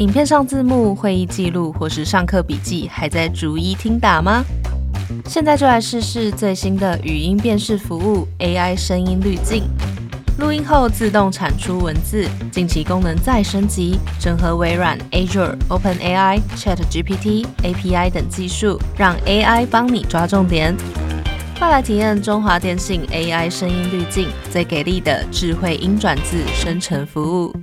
影片上字幕、会议记录或是上课笔记，还在逐一听打吗？现在就来试试最新的语音辨识服务 AI 声音滤镜，录音后自动产出文字。近期功能再升级，整合微软 Azure、OpenAI、ChatGPT API 等技术，让 AI 帮你抓重点。快来体验中华电信 AI 声音滤镜最给力的智慧音转字生成服务。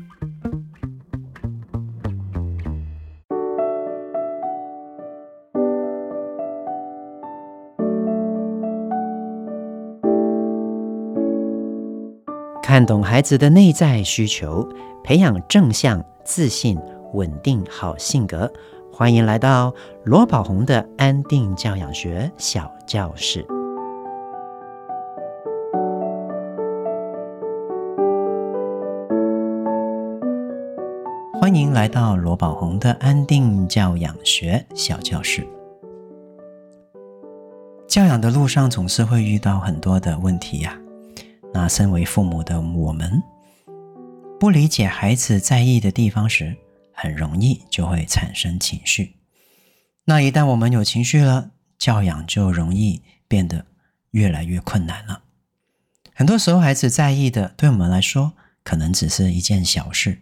看懂孩子的内在需求，培养正向、自信、稳定好性格。欢迎来到罗宝红的安定教养学小教室。欢迎来到罗宝红的安定教养学小教室。教养的路上总是会遇到很多的问题呀。那身为父母的我们，不理解孩子在意的地方时，很容易就会产生情绪。那一旦我们有情绪了，教养就容易变得越来越困难了。很多时候，孩子在意的，对我们来说可能只是一件小事，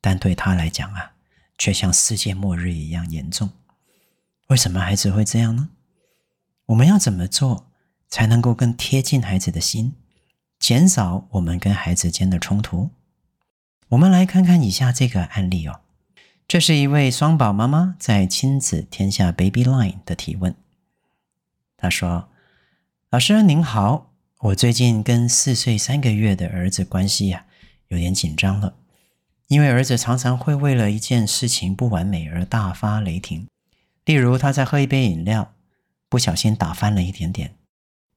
但对他来讲啊，却像世界末日一样严重。为什么孩子会这样呢？我们要怎么做才能够更贴近孩子的心？减少我们跟孩子间的冲突。我们来看看以下这个案例哦。这是一位双宝妈妈在亲子天下 Baby Line 的提问。她说：“老师您好，我最近跟四岁三个月的儿子关系呀，有点紧张了，因为儿子常常会为了一件事情不完美而大发雷霆。例如他在喝一杯饮料，不小心打翻了一点点，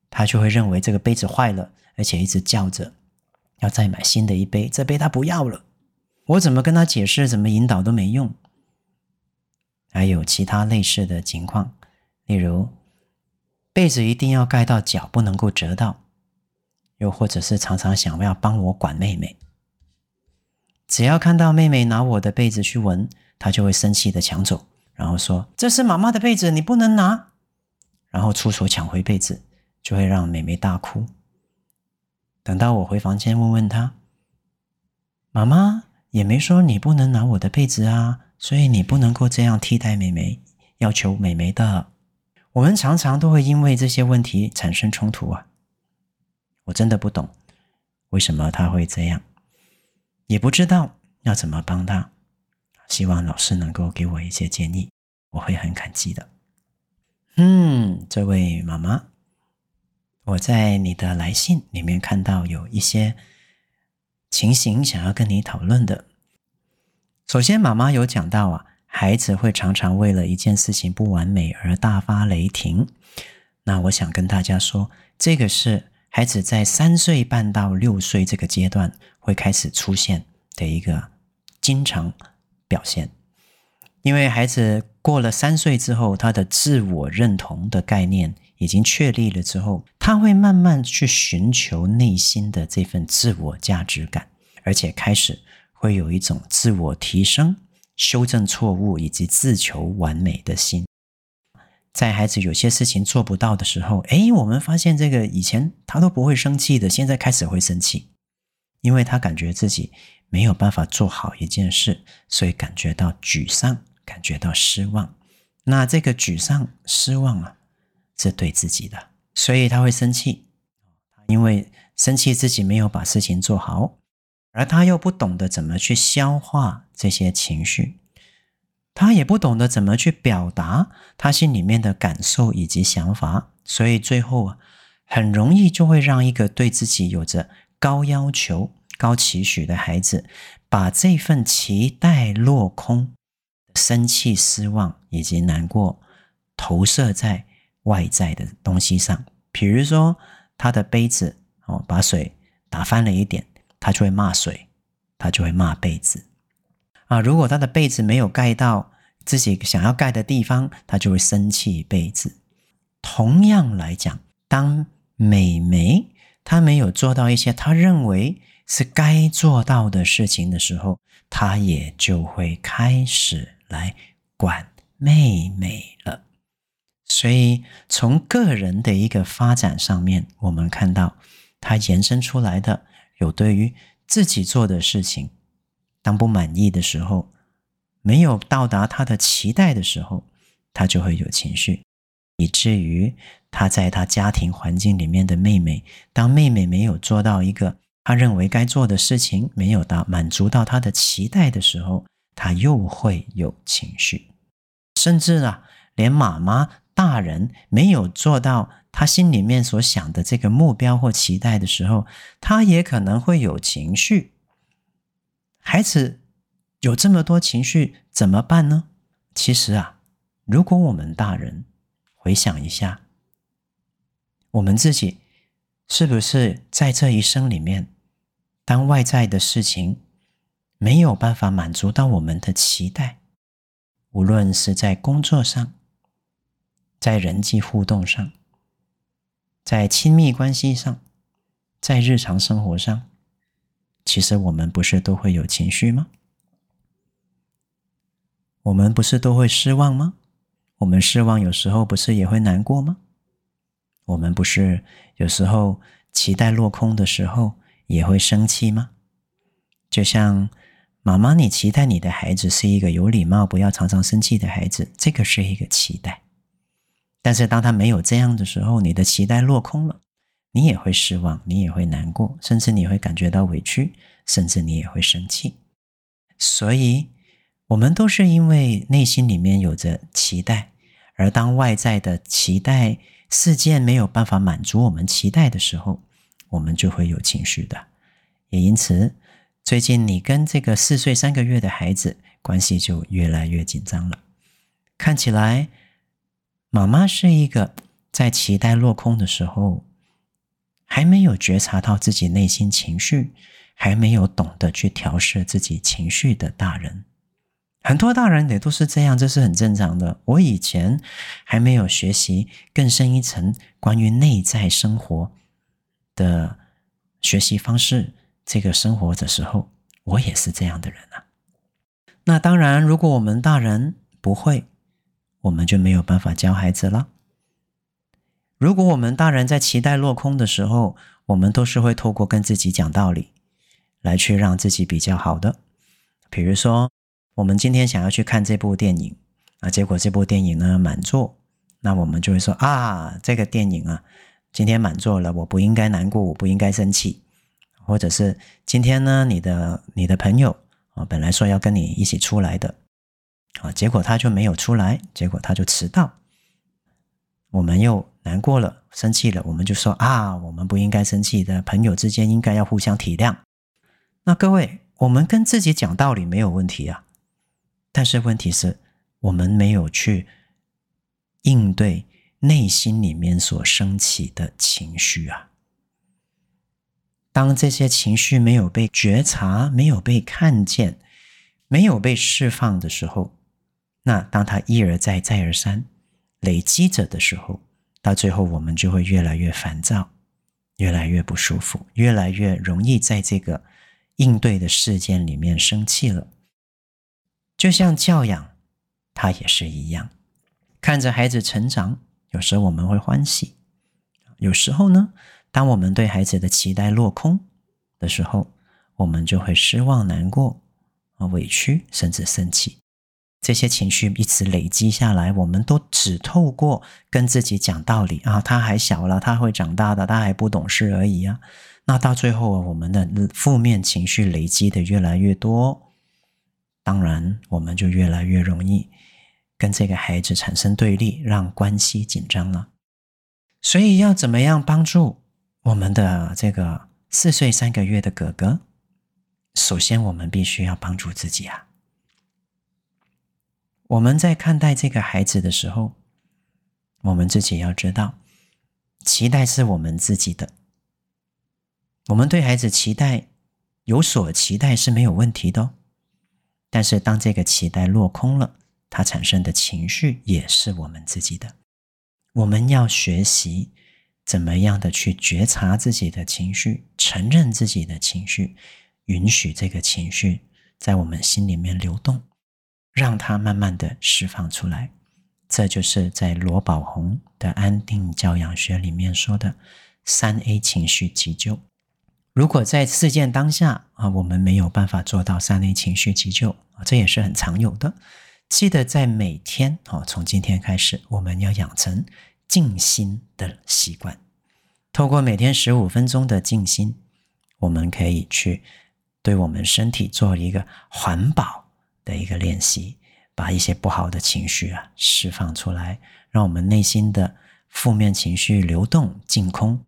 他就会认为这个杯子坏了。”而且一直叫着要再买新的一杯，这杯他不要了。我怎么跟他解释，怎么引导都没用。还有其他类似的情况，例如被子一定要盖到脚，不能够折到；又或者是常常想要帮我管妹妹，只要看到妹妹拿我的被子去闻，他就会生气的抢走，然后说：“这是妈妈的被子，你不能拿。”然后出手抢回被子，就会让妹妹大哭。等到我回房间问问他，妈妈也没说你不能拿我的被子啊，所以你不能够这样替代妹妹，要求妹妹的。我们常常都会因为这些问题产生冲突啊。我真的不懂为什么他会这样，也不知道要怎么帮他。希望老师能够给我一些建议，我会很感激的。嗯，这位妈妈。我在你的来信里面看到有一些情形想要跟你讨论的。首先，妈妈有讲到啊，孩子会常常为了一件事情不完美而大发雷霆。那我想跟大家说，这个是孩子在三岁半到六岁这个阶段会开始出现的一个经常表现。因为孩子过了三岁之后，他的自我认同的概念。已经确立了之后，他会慢慢去寻求内心的这份自我价值感，而且开始会有一种自我提升、修正错误以及自求完美的心。在孩子有些事情做不到的时候，诶，我们发现这个以前他都不会生气的，现在开始会生气，因为他感觉自己没有办法做好一件事，所以感觉到沮丧，感觉到失望。那这个沮丧、失望啊。是对自己的，所以他会生气，因为生气自己没有把事情做好，而他又不懂得怎么去消化这些情绪，他也不懂得怎么去表达他心里面的感受以及想法，所以最后啊，很容易就会让一个对自己有着高要求、高期许的孩子，把这份期待落空、生气、失望以及难过投射在。外在的东西上，比如说他的杯子哦，把水打翻了一点，他就会骂水，他就会骂杯子啊。如果他的被子没有盖到自己想要盖的地方，他就会生气被子。同样来讲，当美眉她没有做到一些她认为是该做到的事情的时候，她也就会开始来管妹妹了。所以，从个人的一个发展上面，我们看到他延伸出来的有对于自己做的事情，当不满意的时候，没有到达他的期待的时候，他就会有情绪，以至于他在他家庭环境里面的妹妹，当妹妹没有做到一个他认为该做的事情，没有到满足到他的期待的时候，他又会有情绪，甚至啊，连妈妈。大人没有做到他心里面所想的这个目标或期待的时候，他也可能会有情绪。孩子有这么多情绪怎么办呢？其实啊，如果我们大人回想一下，我们自己是不是在这一生里面，当外在的事情没有办法满足到我们的期待，无论是在工作上，在人际互动上，在亲密关系上，在日常生活上，其实我们不是都会有情绪吗？我们不是都会失望吗？我们失望有时候不是也会难过吗？我们不是有时候期待落空的时候也会生气吗？就像妈妈，你期待你的孩子是一个有礼貌、不要常常生气的孩子，这个是一个期待。但是当他没有这样的时候，你的期待落空了，你也会失望，你也会难过，甚至你会感觉到委屈，甚至你也会生气。所以，我们都是因为内心里面有着期待，而当外在的期待事件没有办法满足我们期待的时候，我们就会有情绪的。也因此，最近你跟这个四岁三个月的孩子关系就越来越紧张了，看起来。妈妈是一个在期待落空的时候，还没有觉察到自己内心情绪，还没有懂得去调适自己情绪的大人。很多大人也都是这样，这是很正常的。我以前还没有学习更深一层关于内在生活的学习方式，这个生活的时候，我也是这样的人啊。那当然，如果我们大人不会。我们就没有办法教孩子了。如果我们大人在期待落空的时候，我们都是会透过跟自己讲道理，来去让自己比较好的。比如说，我们今天想要去看这部电影，啊，结果这部电影呢满座，那我们就会说啊，这个电影啊，今天满座了，我不应该难过，我不应该生气。或者是今天呢，你的你的朋友啊，本来说要跟你一起出来的。啊，结果他就没有出来，结果他就迟到，我们又难过了，生气了，我们就说啊，我们不应该生气的，朋友之间应该要互相体谅。那各位，我们跟自己讲道理没有问题啊，但是问题是，我们没有去应对内心里面所升起的情绪啊。当这些情绪没有被觉察，没有被看见，没有被释放的时候，那当他一而再、再而三累积着的时候，到最后我们就会越来越烦躁，越来越不舒服，越来越容易在这个应对的事件里面生气了。就像教养，它也是一样，看着孩子成长，有时候我们会欢喜，有时候呢，当我们对孩子的期待落空的时候，我们就会失望、难过、委屈，甚至生气。这些情绪一直累积下来，我们都只透过跟自己讲道理啊，他还小了，他会长大的，他还不懂事而已啊。那到最后，我们的负面情绪累积的越来越多，当然我们就越来越容易跟这个孩子产生对立，让关系紧张了。所以要怎么样帮助我们的这个四岁三个月的哥哥？首先，我们必须要帮助自己啊。我们在看待这个孩子的时候，我们自己要知道，期待是我们自己的。我们对孩子期待有所期待是没有问题的，但是当这个期待落空了，它产生的情绪也是我们自己的。我们要学习怎么样的去觉察自己的情绪，承认自己的情绪，允许这个情绪在我们心里面流动，让它慢慢的释放出来。这就是在罗宝红的安定教养学里面说的三 A 情绪急救。如果在事件当下啊，我们没有办法做到三 A 情绪急救啊，这也是很常有的。记得在每天哦，从今天开始，我们要养成静心的习惯。透过每天十五分钟的静心，我们可以去对我们身体做一个环保的一个练习，把一些不好的情绪啊释放出来，让我们内心的负面情绪流动净空。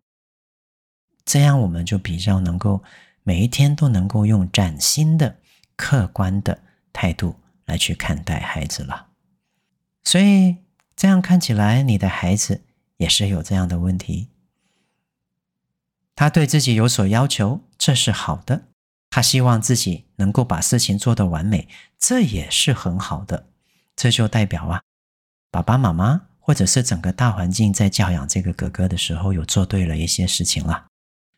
这样我们就比较能够每一天都能够用崭新的、客观的态度来去看待孩子了。所以这样看起来，你的孩子也是有这样的问题。他对自己有所要求，这是好的；他希望自己能够把事情做得完美，这也是很好的。这就代表啊，爸爸妈妈或者是整个大环境在教养这个哥哥的时候，有做对了一些事情了。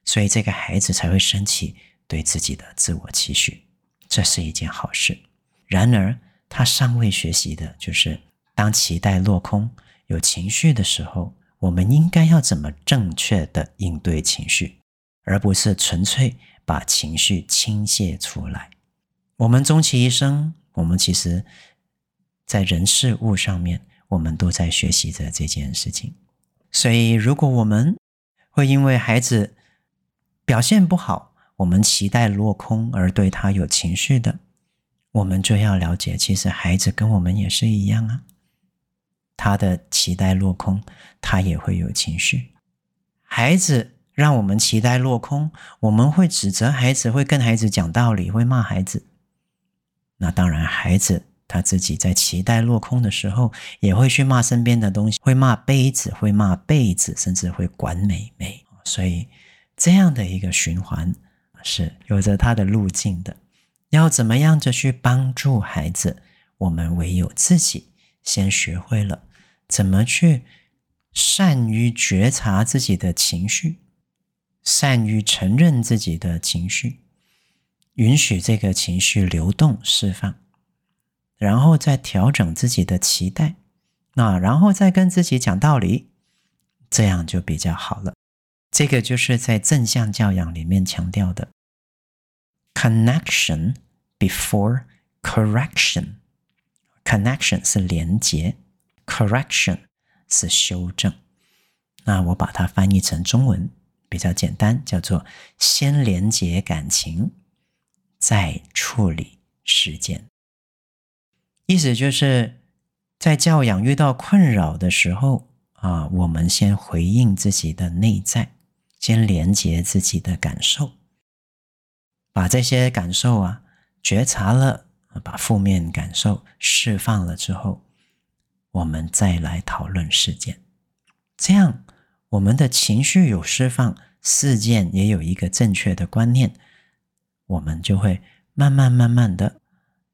所以这个孩子才会升起对自己的自我期许，这是一件好事。然而，他尚未学习的就是，当期待落空、有情绪的时候，我们应该要怎么正确的应对情绪，而不是纯粹把情绪倾泻出来。我们终其一生，我们其实，在人事物上面，我们都在学习着这件事情。所以，如果我们会因为孩子，表现不好，我们期待落空而对他有情绪的，我们就要了解，其实孩子跟我们也是一样啊。他的期待落空，他也会有情绪。孩子让我们期待落空，我们会指责孩子，会跟孩子讲道理，会骂孩子。那当然，孩子他自己在期待落空的时候，也会去骂身边的东西，会骂杯子，会骂被子，甚至会管美眉。所以。这样的一个循环是有着它的路径的。要怎么样的去帮助孩子？我们唯有自己先学会了怎么去善于觉察自己的情绪，善于承认自己的情绪，允许这个情绪流动释放，然后再调整自己的期待，那然后再跟自己讲道理，这样就比较好了。这个就是在正向教养里面强调的 connection before correction。connection 是连接，correction 是修正。那我把它翻译成中文比较简单，叫做先连接感情，再处理事件。意思就是在教养遇到困扰的时候啊，我们先回应自己的内在。先连接自己的感受，把这些感受啊觉察了，把负面感受释放了之后，我们再来讨论事件。这样，我们的情绪有释放，事件也有一个正确的观念，我们就会慢慢慢慢的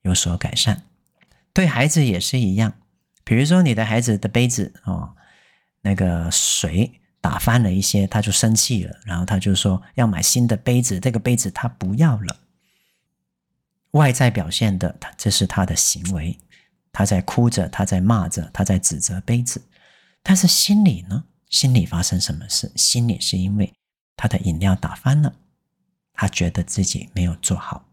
有所改善。对孩子也是一样，比如说你的孩子的杯子哦，那个水。打翻了一些，他就生气了，然后他就说要买新的杯子，这个杯子他不要了。外在表现的，他这是他的行为，他在哭着，他在骂着，他在指责杯子。但是心里呢？心里发生什么事？心里是因为他的饮料打翻了，他觉得自己没有做好，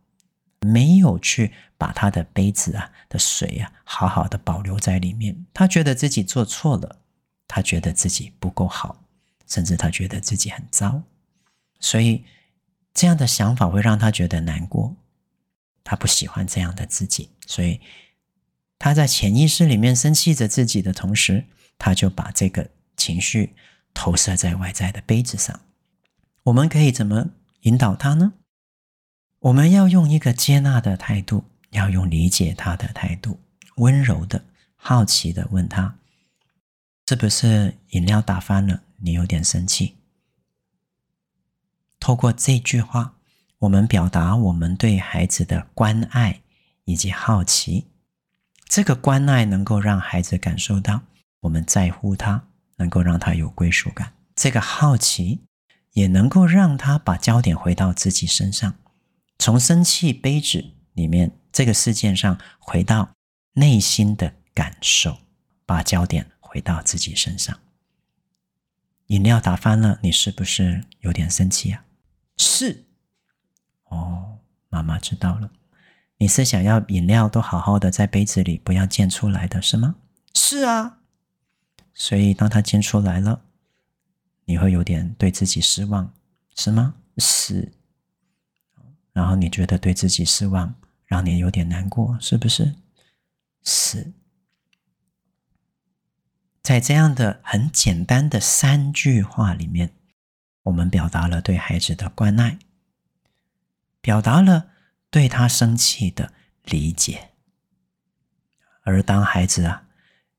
没有去把他的杯子啊的水啊好好的保留在里面，他觉得自己做错了，他觉得自己不够好。甚至他觉得自己很糟，所以这样的想法会让他觉得难过。他不喜欢这样的自己，所以他在潜意识里面生气着自己的同时，他就把这个情绪投射在外在的杯子上。我们可以怎么引导他呢？我们要用一个接纳的态度，要用理解他的态度，温柔的、好奇的问他：是不是饮料打翻了？你有点生气。透过这句话，我们表达我们对孩子的关爱以及好奇。这个关爱能够让孩子感受到我们在乎他，能够让他有归属感。这个好奇也能够让他把焦点回到自己身上，从生气杯子里面这个事件上回到内心的感受，把焦点回到自己身上。饮料打翻了，你是不是有点生气啊？是。哦，妈妈知道了。你是想要饮料都好好的在杯子里，不要溅出来的是吗？是啊。所以当它溅出来了，你会有点对自己失望，是吗？是。然后你觉得对自己失望，让你有点难过，是不是？是。在这样的很简单的三句话里面，我们表达了对孩子的关爱，表达了对他生气的理解。而当孩子啊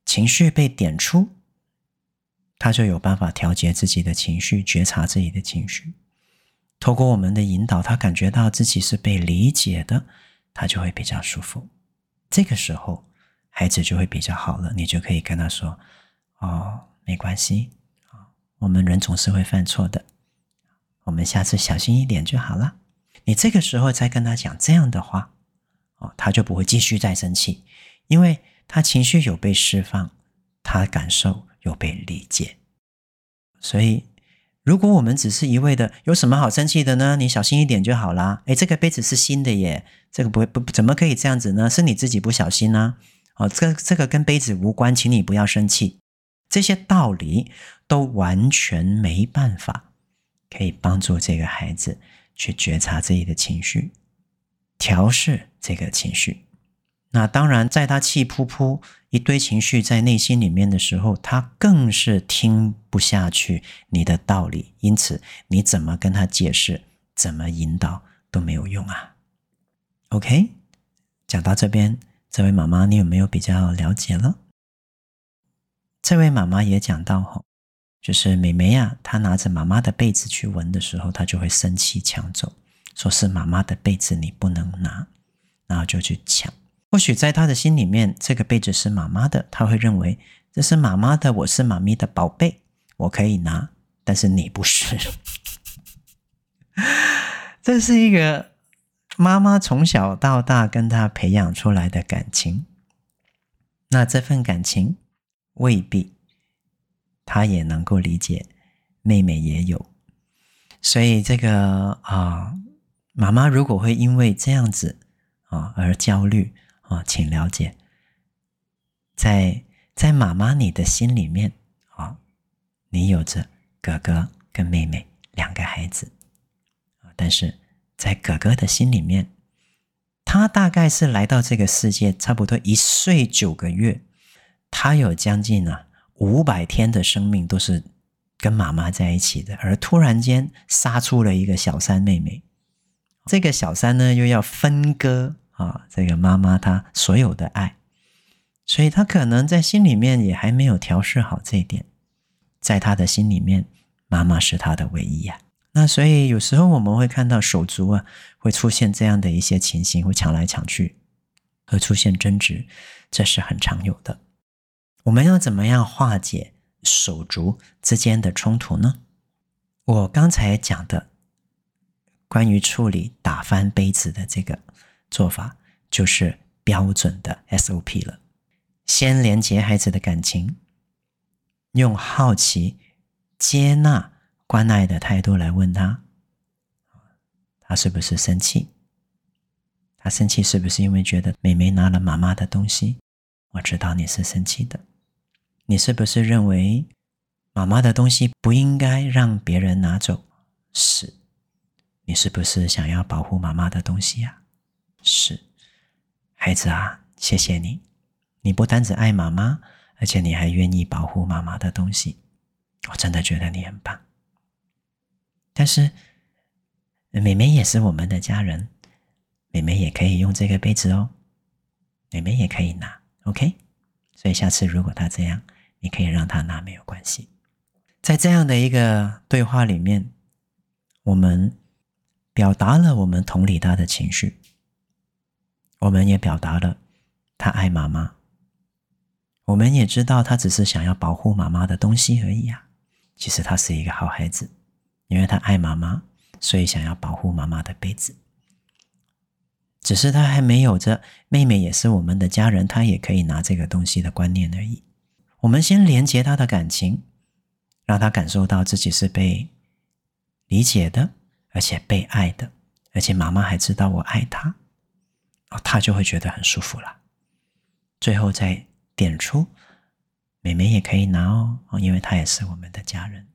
情绪被点出，他就有办法调节自己的情绪，觉察自己的情绪。透过我们的引导，他感觉到自己是被理解的，他就会比较舒服。这个时候，孩子就会比较好了，你就可以跟他说。哦，没关系啊，我们人总是会犯错的，我们下次小心一点就好了。你这个时候再跟他讲这样的话，哦，他就不会继续再生气，因为他情绪有被释放，他感受又被理解。所以，如果我们只是一味的有什么好生气的呢？你小心一点就好啦。诶，这个杯子是新的耶，这个不会不怎么可以这样子呢？是你自己不小心呢？哦，这这个跟杯子无关，请你不要生气。这些道理都完全没办法可以帮助这个孩子去觉察自己的情绪，调试这个情绪。那当然，在他气扑扑一堆情绪在内心里面的时候，他更是听不下去你的道理。因此，你怎么跟他解释，怎么引导都没有用啊。OK，讲到这边，这位妈妈，你有没有比较了解了？这位妈妈也讲到吼，就是妹妹呀，她拿着妈妈的被子去闻的时候，她就会生气抢走，说是妈妈的被子你不能拿，然后就去抢。或许在他的心里面，这个被子是妈妈的，他会认为这是妈妈的，我是妈咪的宝贝，我可以拿，但是你不是。这是一个妈妈从小到大跟他培养出来的感情，那这份感情。未必，他也能够理解，妹妹也有，所以这个啊，妈妈如果会因为这样子啊而焦虑啊，请了解，在在妈妈你的心里面啊，你有着哥哥跟妹妹两个孩子，啊但是在哥哥的心里面，他大概是来到这个世界差不多一岁九个月。他有将近啊五百天的生命都是跟妈妈在一起的，而突然间杀出了一个小三妹妹，这个小三呢又要分割啊这个妈妈她所有的爱，所以他可能在心里面也还没有调试好这一点，在他的心里面，妈妈是他的唯一呀。那所以有时候我们会看到手足啊会出现这样的一些情形，会抢来抢去，会出现争执，这是很常有的。我们要怎么样化解手足之间的冲突呢？我刚才讲的关于处理打翻杯子的这个做法，就是标准的 SOP 了。先连接孩子的感情，用好奇、接纳、关爱的态度来问他：他是不是生气？他生气是不是因为觉得妹妹拿了妈妈的东西？我知道你是生气的。你是不是认为妈妈的东西不应该让别人拿走？是。你是不是想要保护妈妈的东西呀？是。孩子啊，谢谢你，你不单只爱妈妈，而且你还愿意保护妈妈的东西，我真的觉得你很棒。但是，妹妹也是我们的家人，妹妹也可以用这个杯子哦，妹妹也可以拿，OK？所以下次如果她这样。你可以让她拿，没有关系。在这样的一个对话里面，我们表达了我们同理他的情绪，我们也表达了他爱妈妈，我们也知道他只是想要保护妈妈的东西而已啊。其实他是一个好孩子，因为他爱妈妈，所以想要保护妈妈的杯子。只是他还没有着妹妹也是我们的家人，他也可以拿这个东西的观念而已。我们先连接他的感情，让他感受到自己是被理解的，而且被爱的，而且妈妈还知道我爱他，他就会觉得很舒服了。最后再点出，妹妹也可以拿哦，因为她也是我们的家人，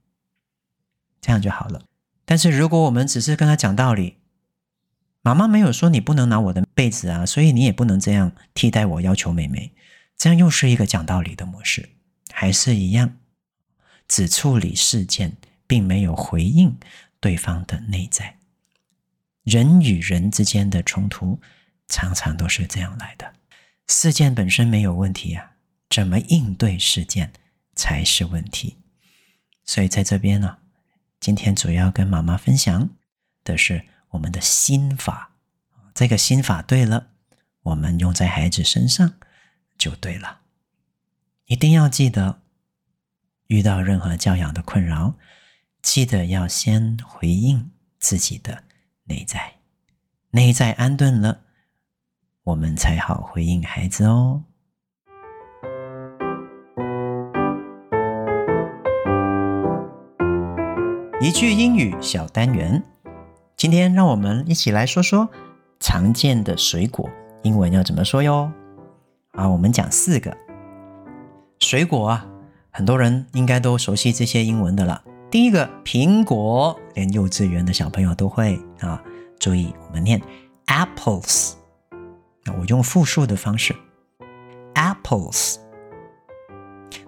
这样就好了。但是如果我们只是跟他讲道理，妈妈没有说你不能拿我的被子啊，所以你也不能这样替代我要求妹妹。这样又是一个讲道理的模式，还是一样，只处理事件，并没有回应对方的内在。人与人之间的冲突常常都是这样来的。事件本身没有问题啊，怎么应对事件才是问题。所以在这边呢，今天主要跟妈妈分享的是。我们的心法，这个心法对了，我们用在孩子身上就对了。一定要记得，遇到任何教养的困扰，记得要先回应自己的内在，内在安顿了，我们才好回应孩子哦。一句英语小单元。今天让我们一起来说说常见的水果，英文要怎么说哟？啊，我们讲四个水果啊，很多人应该都熟悉这些英文的了。第一个苹果，连幼稚园的小朋友都会啊。注意，我们念 apples，那我用复数的方式 apples。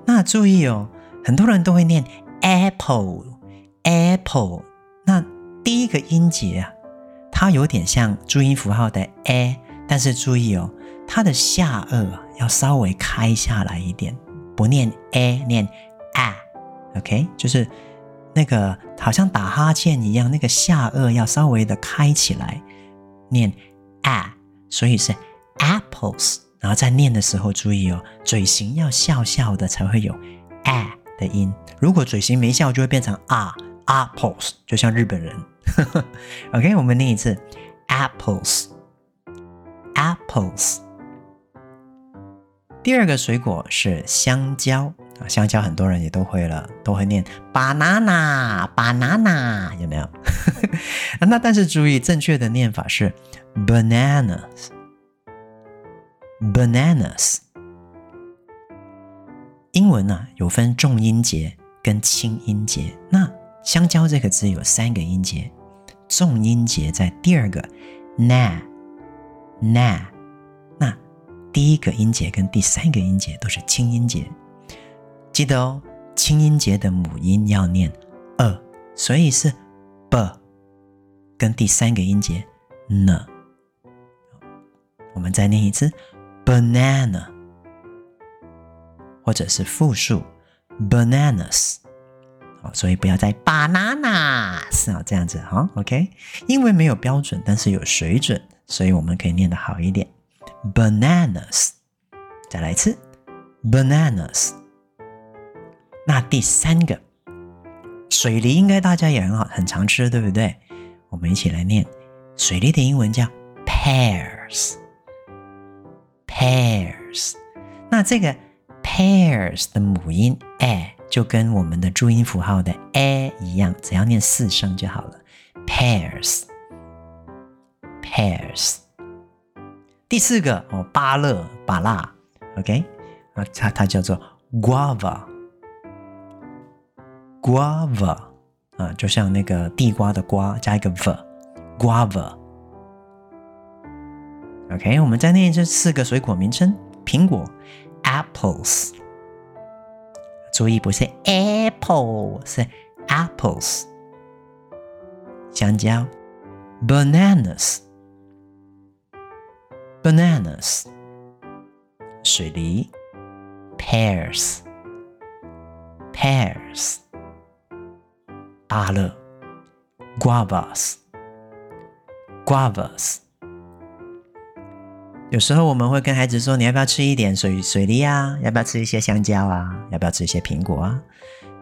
那注意哦，很多人都会念 apple，apple，那。第一个音节啊，它有点像注音符号的 a，但是注意哦，它的下颚要稍微开下来一点，不念 a，念 a，OK，就是那个好像打哈欠一样，那个下颚要稍微的开起来，念 a，所以是 apples，然后在念的时候注意哦，嘴型要笑笑的才会有 a 的音，如果嘴型没笑，就会变成 a，apples，就像日本人。OK，我们念一次，apples，apples。第二个水果是香蕉，香蕉很多人也都会了，都会念 banana，banana，有没有？那但是注意，正确的念法是 bananas，bananas。英文呢、有分重音节跟轻音节，那香蕉这个字有三个音节。重音节在第二个 na na，那第一个音节跟第三个音节都是轻音节，记得哦，轻音节的母音要念 a，所以是 b，跟第三个音节 n。我们再念一次 banana，或者是复数 bananas。所以不要再 bananas 啊，这样子哈，OK。因为没有标准，但是有水准，所以我们可以念得好一点。Bananas，再来一次，bananas。那第三个，水梨应该大家也很好，很常吃，对不对？我们一起来念，水梨的英文叫 pears，pears。那这个 pears 的母音 a。就跟我们的注音符号的 a 一样，只要念四声就好了。pears，pears。第四个哦，芭乐、芭乐，OK，啊，它它叫做 guava Guava 啊，就像那个地瓜的瓜加一个 v，guava。OK，我们再念这四个水果名称：苹果，apples。注意，不是 apple，是 apples。香蕉，bananas，bananas。水梨，pears，pears。芭乐，guavas，guavas。有时候我们会跟孩子说：“你要不要吃一点水水梨啊？要不要吃一些香蕉啊？要不要吃一些苹果啊？”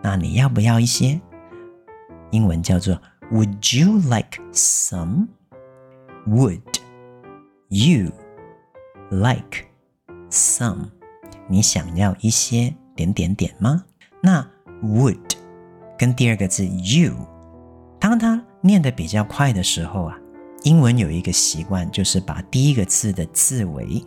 那你要不要一些？英文叫做 Would you like some? Would you like some? 你想要一些点点点吗？那 would 跟第二个字 you，当它念得比较快的时候啊，英文有一个习惯，就是把第一个字的字尾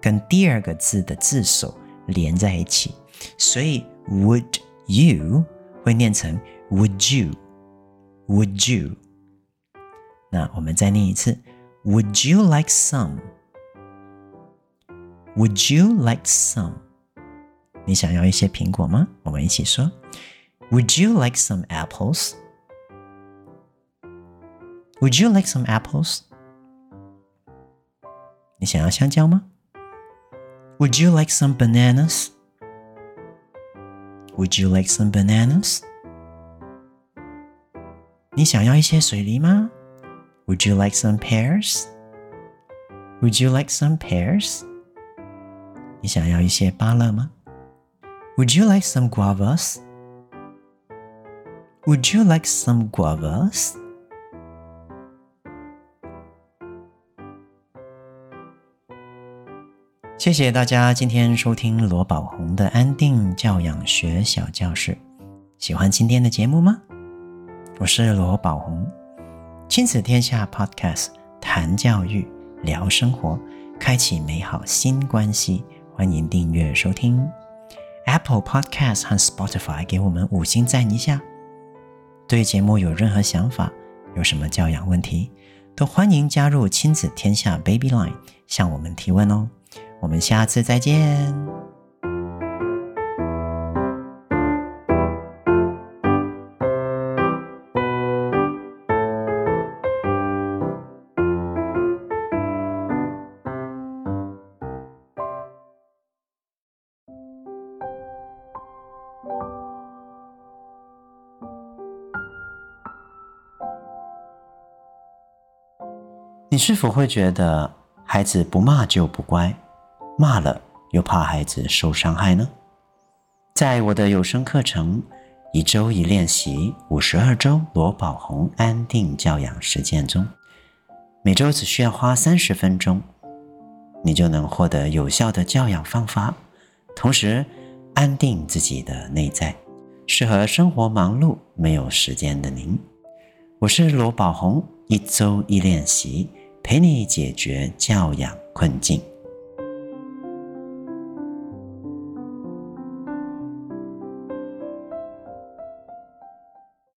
跟第二个字的字首连在一起，所以 would you 会念成 would you，would you。那我们再念一次，Would you like some？Would you like some？你想要一些苹果吗？我们一起说 ，Would you like some apples？Would you like some apples？你想要香蕉吗？Would you like some bananas？Would you like some bananas？你想要一些水梨吗？Would you like some pears？Would you like some pears？你想要一些芭乐吗？Would you like some guavas? Would you like some guavas? 谢谢大家今天收听罗宝红的安定教养学小教室。喜欢今天的节目吗？我是罗宝红，亲子天下 Podcast，谈教育，聊生活，开启美好新关系。欢迎订阅收听。Apple Podcast 和 Spotify 给我们五星赞一下。对节目有任何想法，有什么教养问题，都欢迎加入亲子天下 Baby Line 向我们提问哦。我们下次再见。你是否会觉得孩子不骂就不乖，骂了又怕孩子受伤害呢？在我的有声课程《一周一练习五十二周罗宝红安定教养实践》中，每周只需要花三十分钟，你就能获得有效的教养方法，同时安定自己的内在，适合生活忙碌没有时间的您。我是罗宝红，一周一练习。陪你解决教养困境。